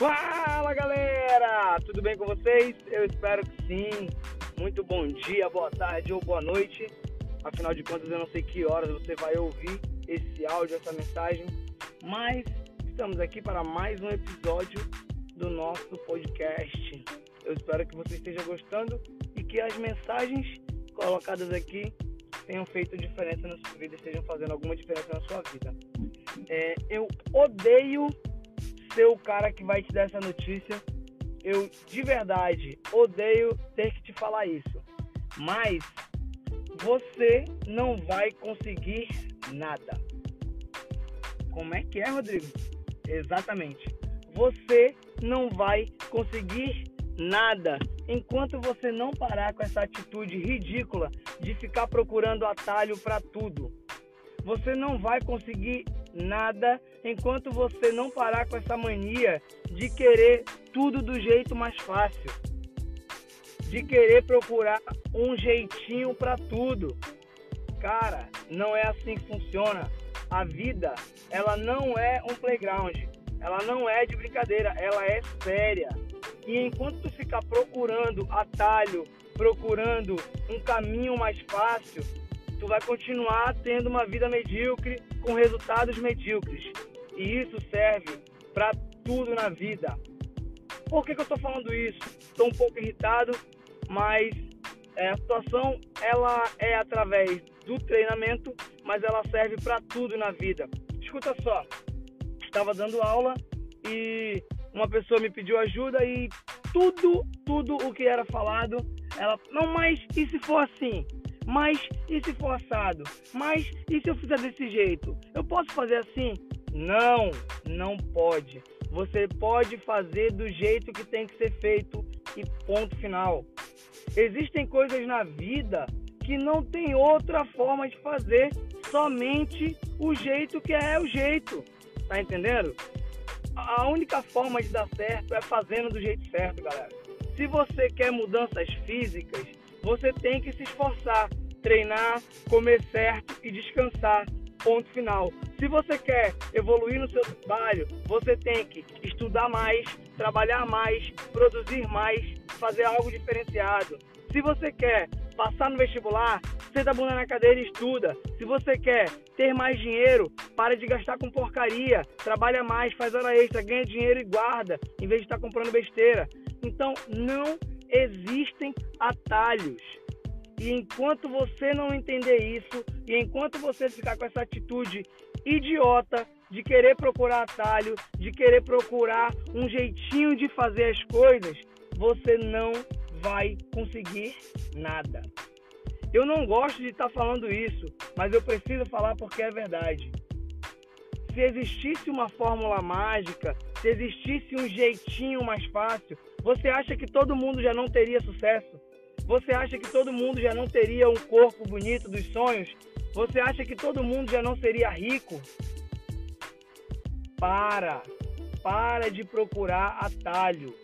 Fala galera, tudo bem com vocês? Eu espero que sim. Muito bom dia, boa tarde ou boa noite. Afinal de contas, eu não sei que horas você vai ouvir esse áudio, essa mensagem, mas estamos aqui para mais um episódio do nosso podcast. Eu espero que você esteja gostando e que as mensagens colocadas aqui tenham feito diferença na sua vida, estejam fazendo alguma diferença na sua vida. É, eu odeio ser o cara que vai te dar essa notícia. Eu de verdade odeio ter que te falar isso. Mas você não vai conseguir nada. Como é que é, Rodrigo? Exatamente. Você não vai conseguir nada enquanto você não parar com essa atitude ridícula de ficar procurando atalho para tudo. Você não vai conseguir nada enquanto você não parar com essa mania de querer tudo do jeito mais fácil, de querer procurar um jeitinho para tudo. Cara, não é assim que funciona. A vida, ela não é um playground. Ela não é de brincadeira, ela é séria. E enquanto tu ficar procurando atalho, procurando um caminho mais fácil, tu vai continuar tendo uma vida medíocre com resultados medíocres. E isso serve para tudo na vida. Por que, que eu estou falando isso? Estou um pouco irritado, mas é, a situação ela é através do treinamento, mas ela serve para tudo na vida. Escuta só, estava dando aula e uma pessoa me pediu ajuda e tudo, tudo o que era falado, ela, não, mas e se for assim? Mas e se for assado? Mas e se eu fizer desse jeito? Eu posso fazer assim? Não, não pode. Você pode fazer do jeito que tem que ser feito e ponto final. Existem coisas na vida que não tem outra forma de fazer, somente o jeito que é o jeito. Tá entendendo? A única forma de dar certo é fazendo do jeito certo, galera. Se você quer mudanças físicas, você tem que se esforçar, treinar, comer certo e descansar. Ponto final. Se você quer evoluir no seu trabalho, você tem que estudar mais, trabalhar mais, produzir mais, fazer algo diferenciado. Se você quer passar no vestibular, senta a bunda na cadeira e estuda. Se você quer ter mais dinheiro, para de gastar com porcaria, trabalha mais, faz hora extra, ganha dinheiro e guarda, em vez de estar comprando besteira. Então, não existem atalhos. E enquanto você não entender isso, e enquanto você ficar com essa atitude idiota de querer procurar atalho, de querer procurar um jeitinho de fazer as coisas, você não vai conseguir nada. Eu não gosto de estar falando isso, mas eu preciso falar porque é verdade. Se existisse uma fórmula mágica, se existisse um jeitinho mais fácil, você acha que todo mundo já não teria sucesso? Você acha que todo mundo já não teria um corpo bonito dos sonhos? Você acha que todo mundo já não seria rico? Para, para de procurar atalho.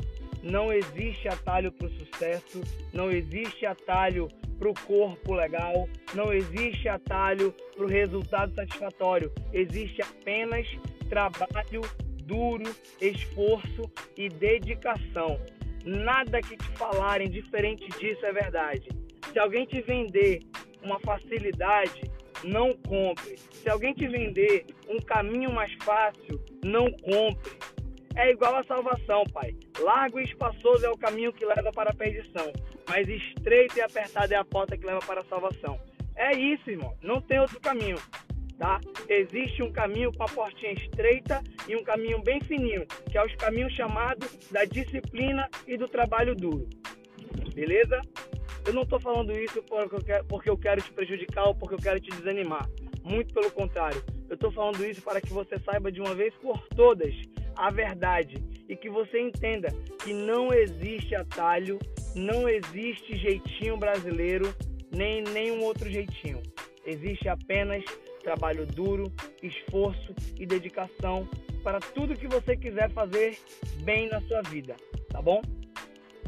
Não existe atalho para o sucesso, não existe atalho para o corpo legal, não existe atalho para o resultado satisfatório. Existe apenas trabalho duro, esforço e dedicação. Nada que te falarem diferente disso é verdade. Se alguém te vender uma facilidade, não compre. Se alguém te vender um caminho mais fácil, não compre. É igual a salvação, pai. Largo e espaçoso é o caminho que leva para a perdição, mas estreita e apertada é a porta que leva para a salvação. É isso, irmão. Não tem outro caminho tá? Existe um caminho com a portinha estreita e um caminho bem fininho, que é os caminhos chamados da disciplina e do trabalho duro. Beleza? Eu não estou falando isso porque eu, quero, te prejudicar ou porque eu quero te desanimar. Muito pelo contrário. Eu estou falando isso para que você saiba de uma vez por todas a verdade e que você entenda que não existe atalho, não existe jeitinho brasileiro, nem nenhum outro jeitinho. Existe apenas trabalho duro, esforço e dedicação para tudo que você quiser fazer bem na sua vida, tá bom?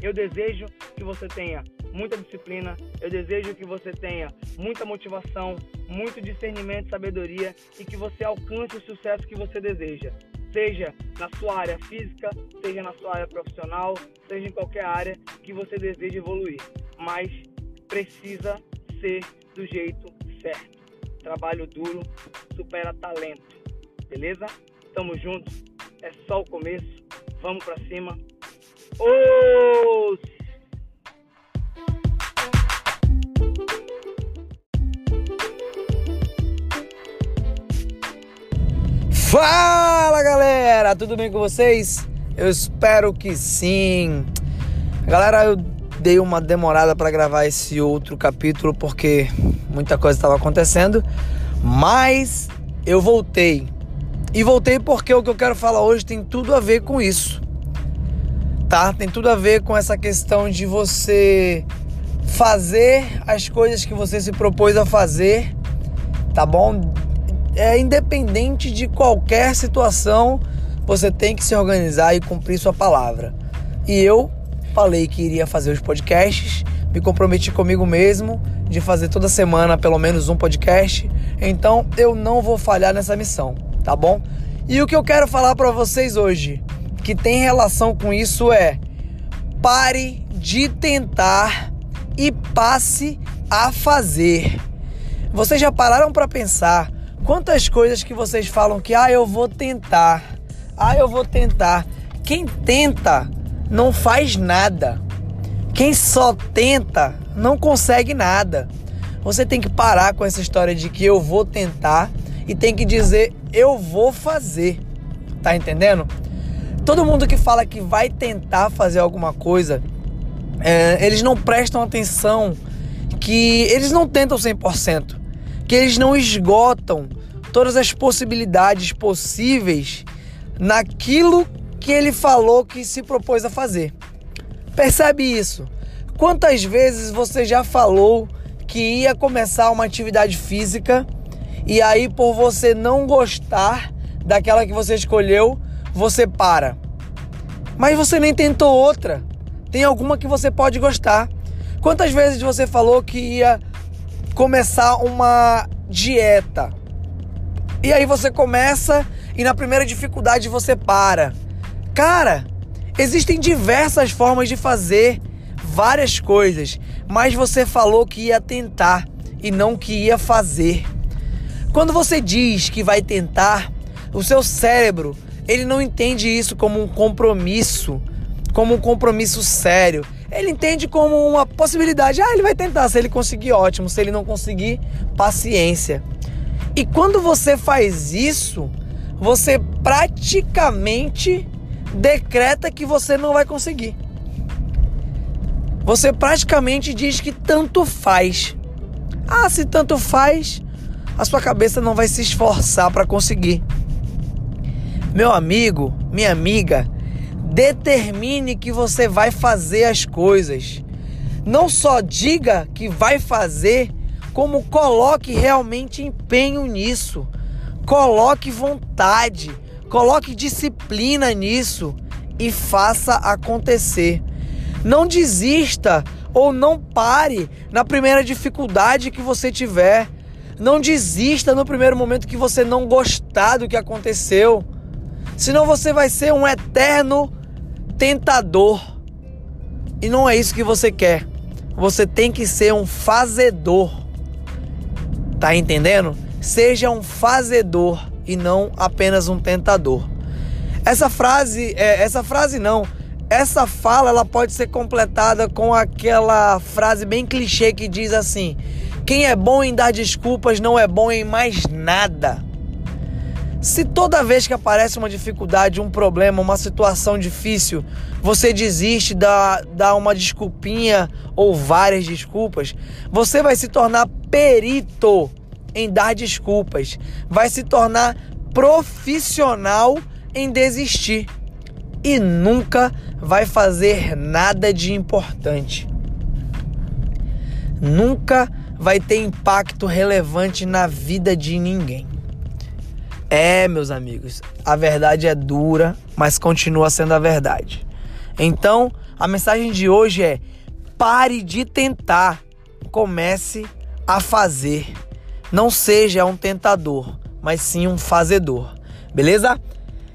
Eu desejo que você tenha muita disciplina, eu desejo que você tenha muita motivação, muito discernimento e sabedoria e que você alcance o sucesso que você deseja. Seja na sua área física, seja na sua área profissional, seja em qualquer área que você deseja evoluir. Mas precisa ser do jeito certo. Trabalho duro supera talento. Beleza? Tamo junto. É só o começo. Vamos pra cima. Os Fala galera, tudo bem com vocês? Eu espero que sim. Galera, eu dei uma demorada para gravar esse outro capítulo porque muita coisa estava acontecendo, mas eu voltei. E voltei porque o que eu quero falar hoje tem tudo a ver com isso. Tá? Tem tudo a ver com essa questão de você fazer as coisas que você se propôs a fazer, tá bom? é independente de qualquer situação, você tem que se organizar e cumprir sua palavra. E eu falei que iria fazer os podcasts, me comprometi comigo mesmo de fazer toda semana pelo menos um podcast. Então eu não vou falhar nessa missão, tá bom? E o que eu quero falar para vocês hoje, que tem relação com isso é: pare de tentar e passe a fazer. Vocês já pararam para pensar Quantas coisas que vocês falam que, ah, eu vou tentar, ah, eu vou tentar. Quem tenta não faz nada. Quem só tenta não consegue nada. Você tem que parar com essa história de que eu vou tentar e tem que dizer eu vou fazer. Tá entendendo? Todo mundo que fala que vai tentar fazer alguma coisa, é, eles não prestam atenção que eles não tentam 100%, que eles não esgotam todas as possibilidades possíveis naquilo que ele falou que se propôs a fazer. Percebe isso? Quantas vezes você já falou que ia começar uma atividade física e aí por você não gostar daquela que você escolheu, você para. Mas você nem tentou outra. Tem alguma que você pode gostar. Quantas vezes você falou que ia começar uma dieta e aí você começa e na primeira dificuldade você para. Cara, existem diversas formas de fazer várias coisas, mas você falou que ia tentar e não que ia fazer. Quando você diz que vai tentar, o seu cérebro, ele não entende isso como um compromisso, como um compromisso sério. Ele entende como uma possibilidade. Ah, ele vai tentar, se ele conseguir, ótimo, se ele não conseguir, paciência. E quando você faz isso, você praticamente decreta que você não vai conseguir. Você praticamente diz que tanto faz. Ah, se tanto faz, a sua cabeça não vai se esforçar para conseguir. Meu amigo, minha amiga, determine que você vai fazer as coisas. Não só diga que vai fazer, como coloque realmente empenho nisso, coloque vontade, coloque disciplina nisso e faça acontecer. Não desista ou não pare na primeira dificuldade que você tiver. Não desista no primeiro momento que você não gostar do que aconteceu. Senão você vai ser um eterno tentador. E não é isso que você quer. Você tem que ser um fazedor. Tá entendendo? Seja um fazedor e não apenas um tentador. Essa frase, é, essa frase não, essa fala ela pode ser completada com aquela frase bem clichê que diz assim: quem é bom em dar desculpas não é bom em mais nada. Se toda vez que aparece uma dificuldade, um problema, uma situação difícil, você desiste, dá, dá uma desculpinha ou várias desculpas, você vai se tornar perito em dar desculpas, vai se tornar profissional em desistir e nunca vai fazer nada de importante. Nunca vai ter impacto relevante na vida de ninguém. É, meus amigos, a verdade é dura, mas continua sendo a verdade. Então, a mensagem de hoje é: pare de tentar, comece a fazer. Não seja um tentador, mas sim um fazedor. Beleza?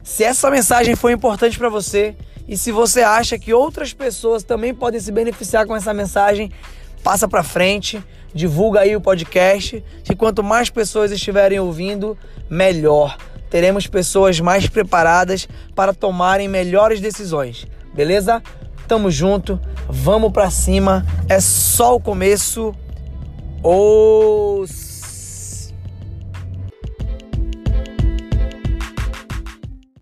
Se essa mensagem foi importante para você e se você acha que outras pessoas também podem se beneficiar com essa mensagem, passa para frente, divulga aí o podcast, que quanto mais pessoas estiverem ouvindo, melhor. Teremos pessoas mais preparadas para tomarem melhores decisões. Beleza? Tamo junto, vamos para cima. É só o começo. Os